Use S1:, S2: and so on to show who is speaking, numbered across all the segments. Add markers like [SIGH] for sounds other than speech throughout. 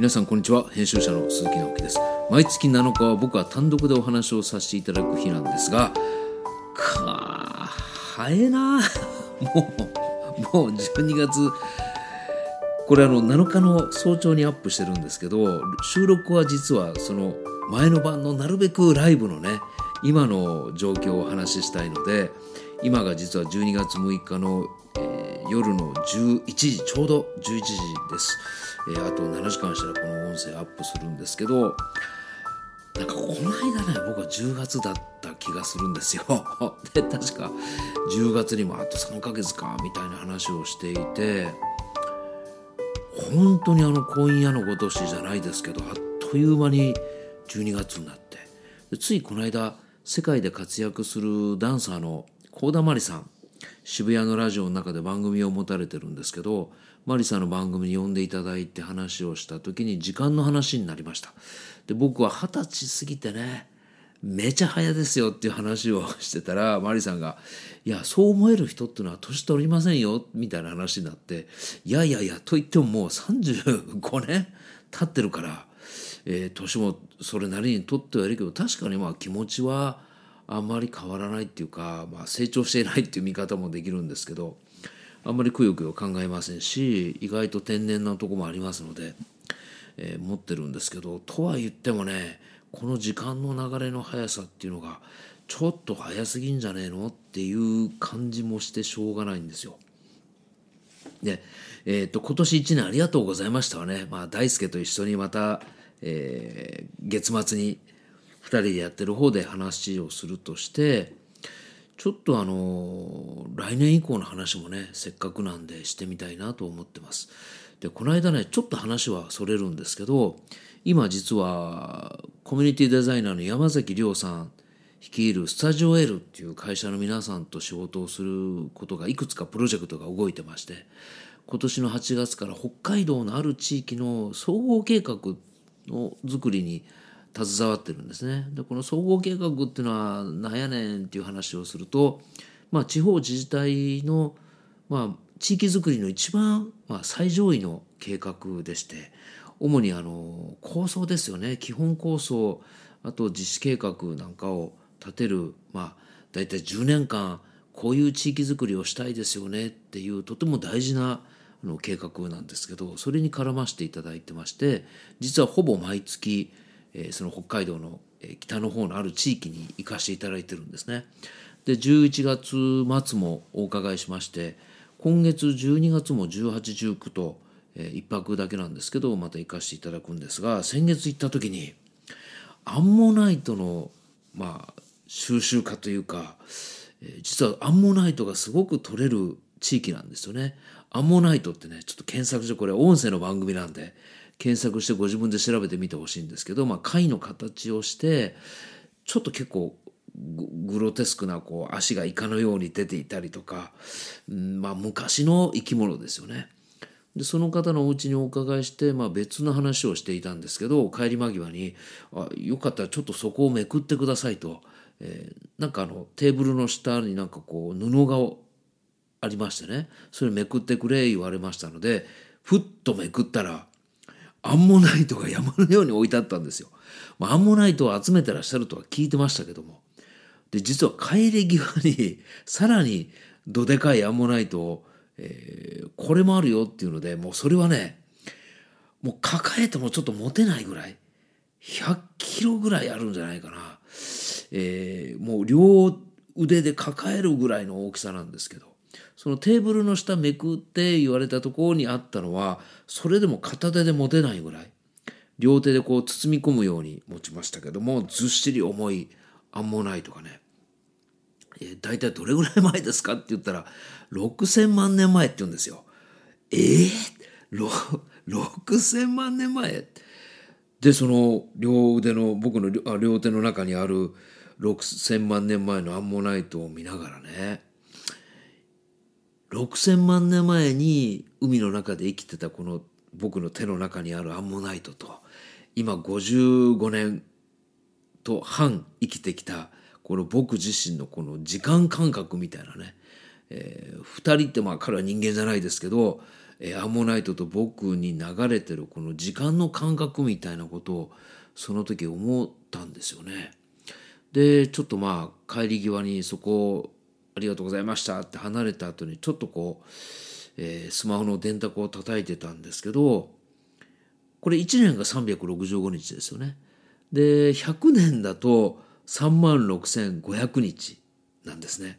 S1: 皆さんこんにちは。編集者の鈴木直樹です。毎月7日は僕は単独でお話をさせていただく日なんですがか早えな。[LAUGHS] もうもう12月。これあの7日の早朝にアップしてるんですけど収録は実はその前の晩のなるべくライブのね今の状況をお話ししたいので今が実は12月6日の、夜の11時ちょうど11時です、えー、あと7時間したらこの音声アップするんですけどなんかこの間ね僕は10月だった気がするんですよ。[LAUGHS] で確か10月にもあと3ヶ月かみたいな話をしていて本当にあの今夜のごとしじゃないですけどあっという間に12月になって。ついこの間世界で活躍するダンサーの幸田真理さん渋谷のラジオの中で番組を持たれてるんですけどマリさんの番組に呼んでいただいて話をした時に時間の話になりました。で僕は二十歳過ぎてねめちゃ早ですよっていう話をしてたらマリさんが「いやそう思える人っていうのは年取りませんよ」みたいな話になって「いやいやいやと言ってももう35年経ってるからえー、年もそれなりに取ってはいるけど確かにまあ気持ちはあまり変わらないっていうか、まあ、成長していないっていう見方もできるんですけどあんまりくよくよ考えませんし意外と天然なとこもありますので、えー、持ってるんですけどとは言ってもねこの時間の流れの速さっていうのがちょっと早すぎんじゃねえのっていう感じもしてしょうがないんですよ。で、えーと、と今年1年ありがとうございましたわね、まあ、大輔と一緒にまたえー、月末に2人でやってる方で話をするとしてちょっとあの来年以降の話もねせっかくなんでしてみたいなと思ってます。でこの間ねちょっと話はそれるんですけど今実はコミュニティデザイナーの山崎亮さん率いるスタジオ L っていう会社の皆さんと仕事をすることがいくつかプロジェクトが動いてまして今年の8月から北海道のある地域の総合計画の作りに携わってるんですね。でこの総合計画っていうのは何やねんっていう話をすると、まあ、地方自治体の、まあ、地域づくりの一番、まあ、最上位の計画でして主にあの構想ですよね基本構想あと実施計画なんかを立てる、まあ、大体10年間こういう地域づくりをしたいですよねっていうとても大事なあの計画なんですけどそれに絡ませていただいてまして実はほぼ毎月、え、その北海道の北の方のある地域に行かせていただいてるんですね。で11月末もお伺いしまして今月12月も1819と、えー、1泊だけなんですけどまた行かせていただくんですが先月行った時にアンモナイトのまあ収集家というか、えー、実はアンモナイトがすごく取れる地域なんですよね。アンモナイトってねちょっと検索してこれ音声の番組なんで検索してご自分で調べてみてほしいんですけど、まあ、貝の形をしてちょっと結構グロテスクなこう足がイカのように出ていたりとか、うんまあ、昔の生き物ですよね。でその方のお家にお伺いして、まあ、別の話をしていたんですけど帰り間際にあ「よかったらちょっとそこをめくってくださいと」えー、なんかあのテーブルの下になんかこう布がありましてねそれめくってくれ言われましたのでふっとめくったらアンモナイトが山のように置いてあったんですよ。ま、アンモナイトを集めてらっしゃるとは聞いてましたけども。で実は帰り際に [LAUGHS] さらにどでかいアンモナイトを、えー、これもあるよっていうのでもうそれはねもう抱えてもちょっと持てないぐらい100キロぐらいあるんじゃないかな、えー、もう両腕で抱えるぐらいの大きさなんですけど。そのテーブルの下めくって言われたところにあったのはそれでも片手で持てないぐらい両手でこう包み込むように持ちましたけどもずっしり重いアンモナイトがねえ、大体どれぐらい前ですかって言ったら6,000万年前って言うんですよ。えー、6,000万年前？でその両腕の僕の両手の中にある6,000万年前のアンモナイトを見ながらね6,000万年前に海の中で生きてたこの僕の手の中にあるアンモナイトと今55年と半生きてきたこの僕自身のこの時間感覚みたいなね、えー、2人ってまあ彼は人間じゃないですけどえー、アンモナイトと僕に流れてるこの時間の感覚みたいなことをその時思ったんですよね。でちょっとまあ帰り際にそこありがとうございましたって離れた後にちょっとこう、えー、スマホの電卓を叩いてたんですけどこれ1年が365日ですよね。で100年だと3万6500日なんですね。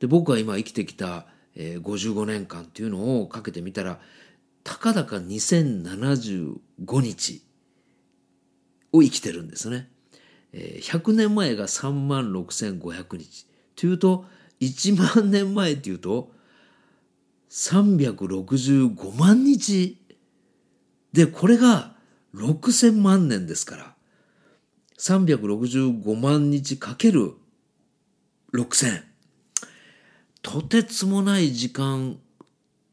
S1: で僕は今生きてきた、えー、55年間っていうのをかけてみたらたかだか2075日を生きてるんですね。えー、100年前が3万6500日というと1万年前っていうと365万日。でこれが6,000万年ですから。365万日かける6,000とてつもない時間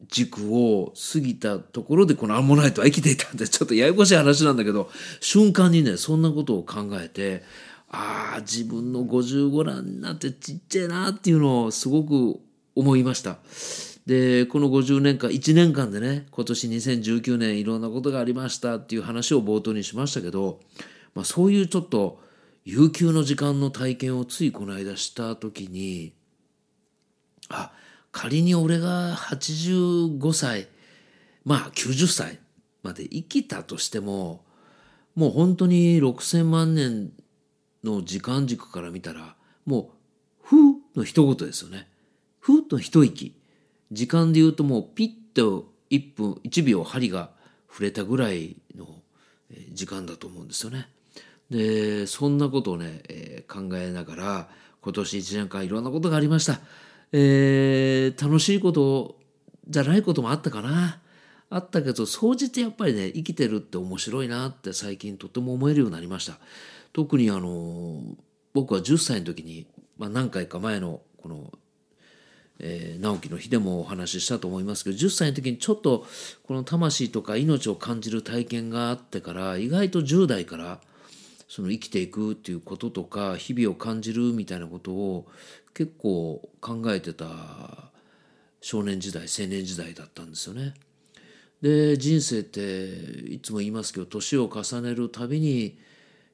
S1: 軸を過ぎたところでこのアンモナイトは生きていたんでちょっとややこしい話なんだけど瞬間にねそんなことを考えてああ自分の55段になってちっちゃいなっていうのをすごく思いました。でこの50年間1年間でね今年2019年いろんなことがありましたっていう話を冒頭にしましたけど、まあ、そういうちょっと悠久の時間の体験をついこの間した時にあ仮に俺が85歳まあ90歳まで生きたとしてももう本当に6,000万年の時間軸から見たらもう「ふ」の一言ですよね。ふと一息時間で言うともうピッと1分1秒針が触れたぐらいの時間だと思うんですよね。でそんなことをね、えー、考えながら今年1年間いろんなことがありました。えー、楽しいことじゃないこともあったかな。あったけど総じてやっぱりね生きてるって面白いなって最近とても思えるようになりました。特にあの僕は10歳の時に、まあ、何回か前のこの、えー、直樹の日でもお話ししたと思いますけど10歳の時にちょっとこの魂とか命を感じる体験があってから意外と10代からその生きていくっていうこととか日々を感じるみたいなことを結構考えてた少年時代青年時代だったんですよね。で人生っていつも言いますけど年を重ねるたびに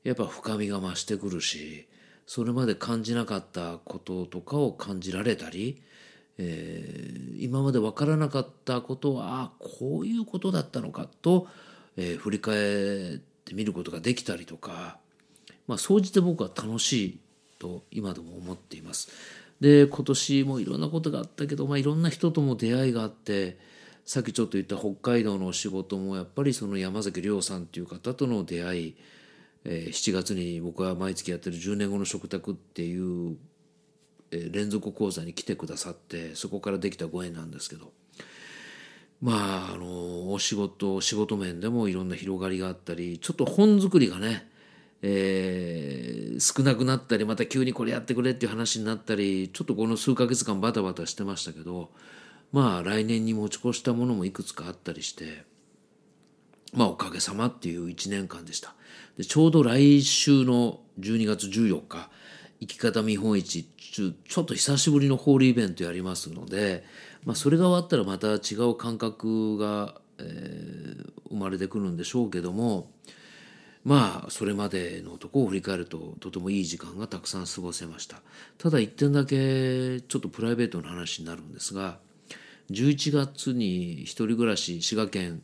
S1: やっぱ深みが増してくるしそれまで感じなかったこととかを感じられたり、えー、今まで分からなかったことはあこういうことだったのかと、えー、振り返ってみることができたりとか、まあ、総じて僕は楽しいと今でも思っています。で今年もいろんなことがあったけど、まあ、いろんな人とも出会いがあってさっきちょっと言った北海道のお仕事もやっぱりその山崎亮さんっていう方との出会いえー、7月に僕は毎月やってる10年後の食卓っていう、えー、連続講座に来てくださってそこからできたご縁なんですけどまああのお仕事仕事面でもいろんな広がりがあったりちょっと本作りがね、えー、少なくなったりまた急にこれやってくれっていう話になったりちょっとこの数ヶ月間バタバタしてましたけどまあ来年に持ち越したものもいくつかあったりしてまあおかげさまっていう1年間でした。でちょうど来週の12月14日生き方見本市ちょっと久しぶりのホールイベントやりますので、まあ、それが終わったらまた違う感覚が、えー、生まれてくるんでしょうけどもまあそれまでのとこを振り返るととてもいい時間がたくさん過ごせましたただ一点だけちょっとプライベートな話になるんですが11月に一人暮らし滋賀県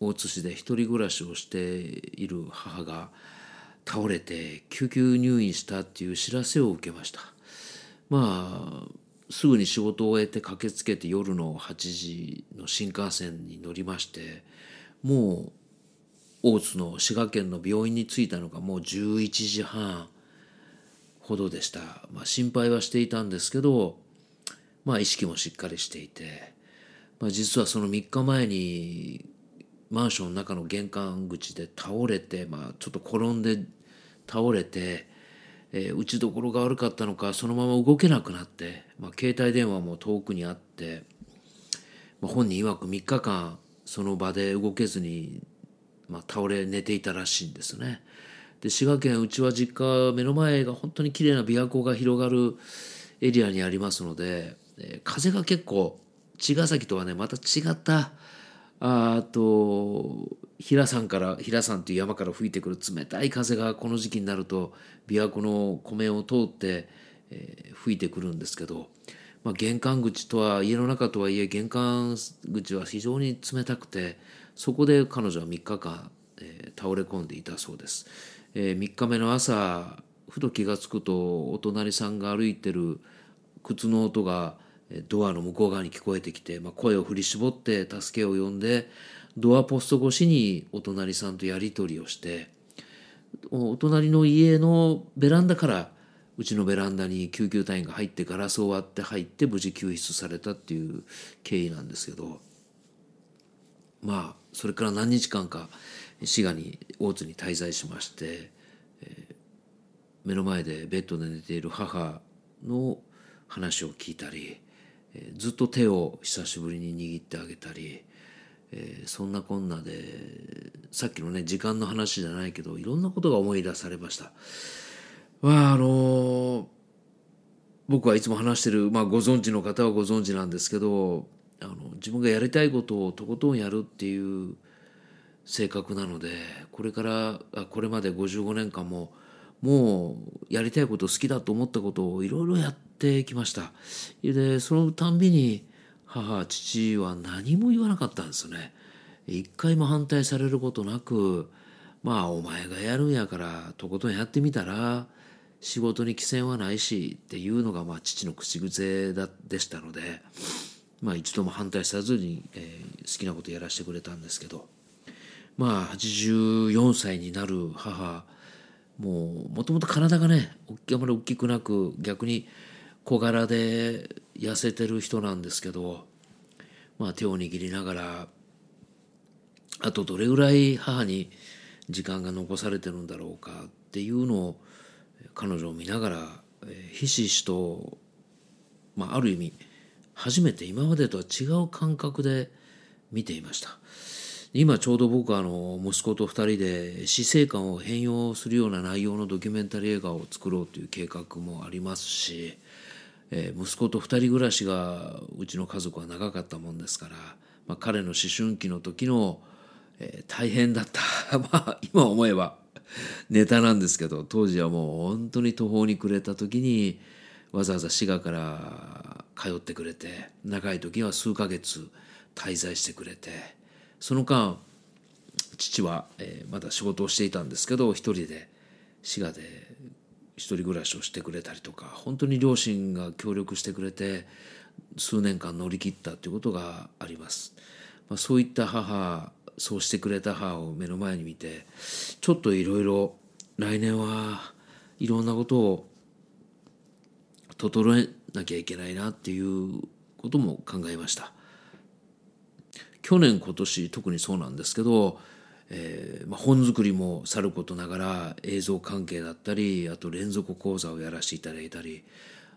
S1: 大津市で一人暮らしをしている母が倒れて救急入院したっていう知らせを受けました。まあすぐに仕事を終えて駆けつけて夜の8時の新幹線に乗りましてもう大津の滋賀県の病院に着いたのがもう11時半ほどでした、まあ、心配はしていたんですけどまあ意識もしっかりしていて、まあ、実はその3日前にマンションの中の玄関口で倒れて、まあ、ちょっと転んで倒れて、えー、打ちどころが悪かったのかそのまま動けなくなって、まあ、携帯電話も遠くにあって、まあ、本人曰く3日間その場で動けずに、まあ、倒れ寝ていたらしいんですね。で滋賀県うちは実家目の前が本当に綺麗な琵琶湖が広がるエリアにありますので、えー、風が結構茅ヶ崎とはねまた違ったあと平山から平山という山から吹いてくる冷たい風がこの時期になると琵琶湖の湖面を通って、えー、吹いてくるんですけど、まあ、玄関口とは家の中とはいえ玄関口は非常に冷たくてそこで彼女は3日間、えー、倒れ込んでいたそうです、えー、3日目の朝ふと気が付くとお隣さんが歩いてる靴の音がドアの向こう側に聞こえてきて、まあ、声を振り絞って助けを呼んでドアポスト越しにお隣さんとやり取りをしてお隣の家のベランダからうちのベランダに救急隊員が入ってガラスを割って入って無事救出されたっていう経緯なんですけどまあそれから何日間か滋賀に大津に滞在しまして、えー、目の前でベッドで寝ている母の話を聞いたりずっと手を久しぶりに握ってあげたり、え、そんなこんなでさっきのね時間の話じゃないけどいろんなことが思い出されました。まああの、僕はいつも話してる、まあ、ご存知の方はご存知なんですけどあの自分がやりたいことをとことんやるっていう性格なのでこれからこれまで55年間ももうやりたいこと好きだと思ったことをいろいろやってきました。でそのたんびに母父は何も言わなかったんですよね。一回も反対されることなくまあお前がやるんやからとことんやってみたら仕事に寄せはないしっていうのがまあ父の口癖だでしたのでまあ一度も反対さずに、えー、好きなことやらせてくれたんですけど。まあ84歳になる母もともと体がねあまり大きくなく逆に小柄で痩せてる人なんですけど、まあ、手を握りながらあとどれぐらい母に時間が残されてるんだろうかっていうのを彼女を見ながらひしひしと、まあ、ある意味初めて今までとは違う感覚で見ていました。今ちょうど僕はあの息子と2人で死生観を変容するような内容のドキュメンタリー映画を作ろうという計画もありますし、えー、息子と2人暮らしがうちの家族は長かったもんですから、まあ、彼の思春期の時の、えー、大変だった [LAUGHS] まあ今思えばネタなんですけど当時はもう本当に途方に暮れた時にわざわざ滋賀から通ってくれて長い時は数ヶ月滞在してくれて。その間父は、えー、まだ仕事をしていたんですけど一人で滋賀で一人暮らしをしてくれたりとか本当に両親が協力してくれて数年間乗り切ったということがあります。まあ、そういった母そうしてくれた母を目の前に見てちょっといろいろ来年はいろんなことを整えなきゃいけないなっていうことも考えました。去年今年特にそうなんですけど、えーまあ、本作りもさることながら映像関係だったりあと連続講座をやらせていただいたり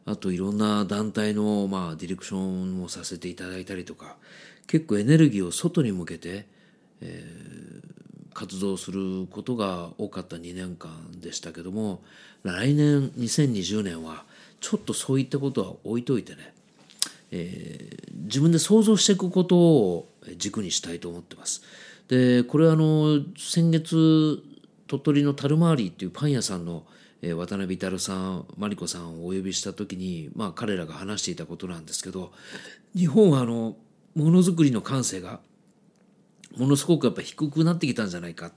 S1: あといろんな団体の、まあ、ディレクションをさせていただいたりとか結構エネルギーを外に向けて、えー、活動することが多かった2年間でしたけども来年2020年はちょっとそういったことは置いといてねえー、自分で想像していくことを軸にしたいと思ってます。でこれはあの先月鳥取のタルマーリーっていうパン屋さんの、えー、渡辺至さんマリコさんをお呼びした時に、まあ、彼らが話していたことなんですけど日本はあのものづくりの感性がものすごくやっぱ低くなってきたんじゃないか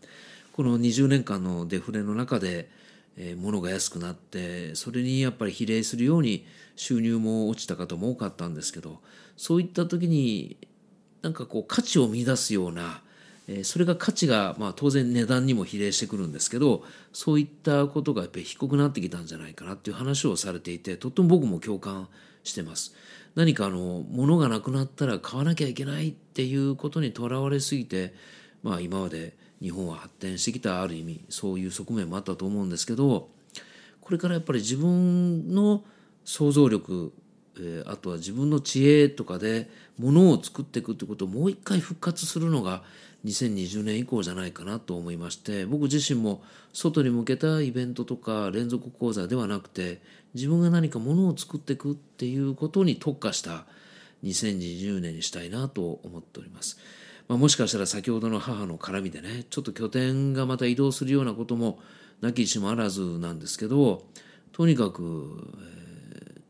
S1: この20年間のデフレの中で、えー、物が安くなってそれにやっぱり比例するように収入も落ちた方も多かったんですけどそういった時になんかこう価値を見出すようなえそれが価値が、まあ、当然値段にも比例してくるんですけどそういったことがやっぱり低くなってきたんじゃないかなっていう話をされていてとっても僕も共感してます。何かあの物がなくなったら買わなきゃいけないっていうことにとらわれすぎて、まあ、今まで日本は発展してきたある意味そういう側面もあったと思うんですけどこれからやっぱり自分の想像力、え、あとは自分の知恵とかでものを作っていくってことをもう一回復活するのが2020年以降じゃないかなと思いまして僕自身も外に向けたイベントとか連続講座ではなくて自分が何かものを作っていくっていうことに特化した2020年にしたいなと思っております。まあ、もしかしたら先ほどの母の絡みでねちょっと拠点がまた移動するようなこともなきにしもあらずなんですけどとにかく、えー、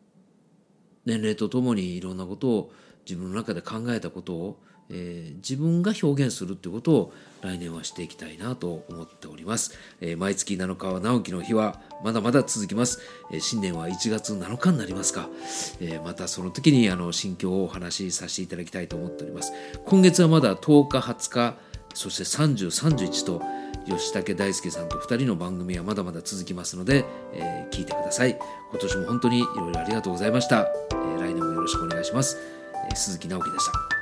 S1: 年齢とともにいろんなことを自分の中で考えたことをえー、自分が表現するっていうことを来年はしていきたいなと思っております、えー、毎月7日は直樹の日はまだまだ続きます、えー、新年は1月7日になりますか、えまたその時にあの心境をお話しさせていただきたいと思っております。今月はまだ10日20日そして3031と吉武大輔さんと2人の番組はまだまだ続きますので、え聞いてください。今年も本当にいろいろありがとうございました、え来年もよろしくお願いします、え鈴木直樹でした。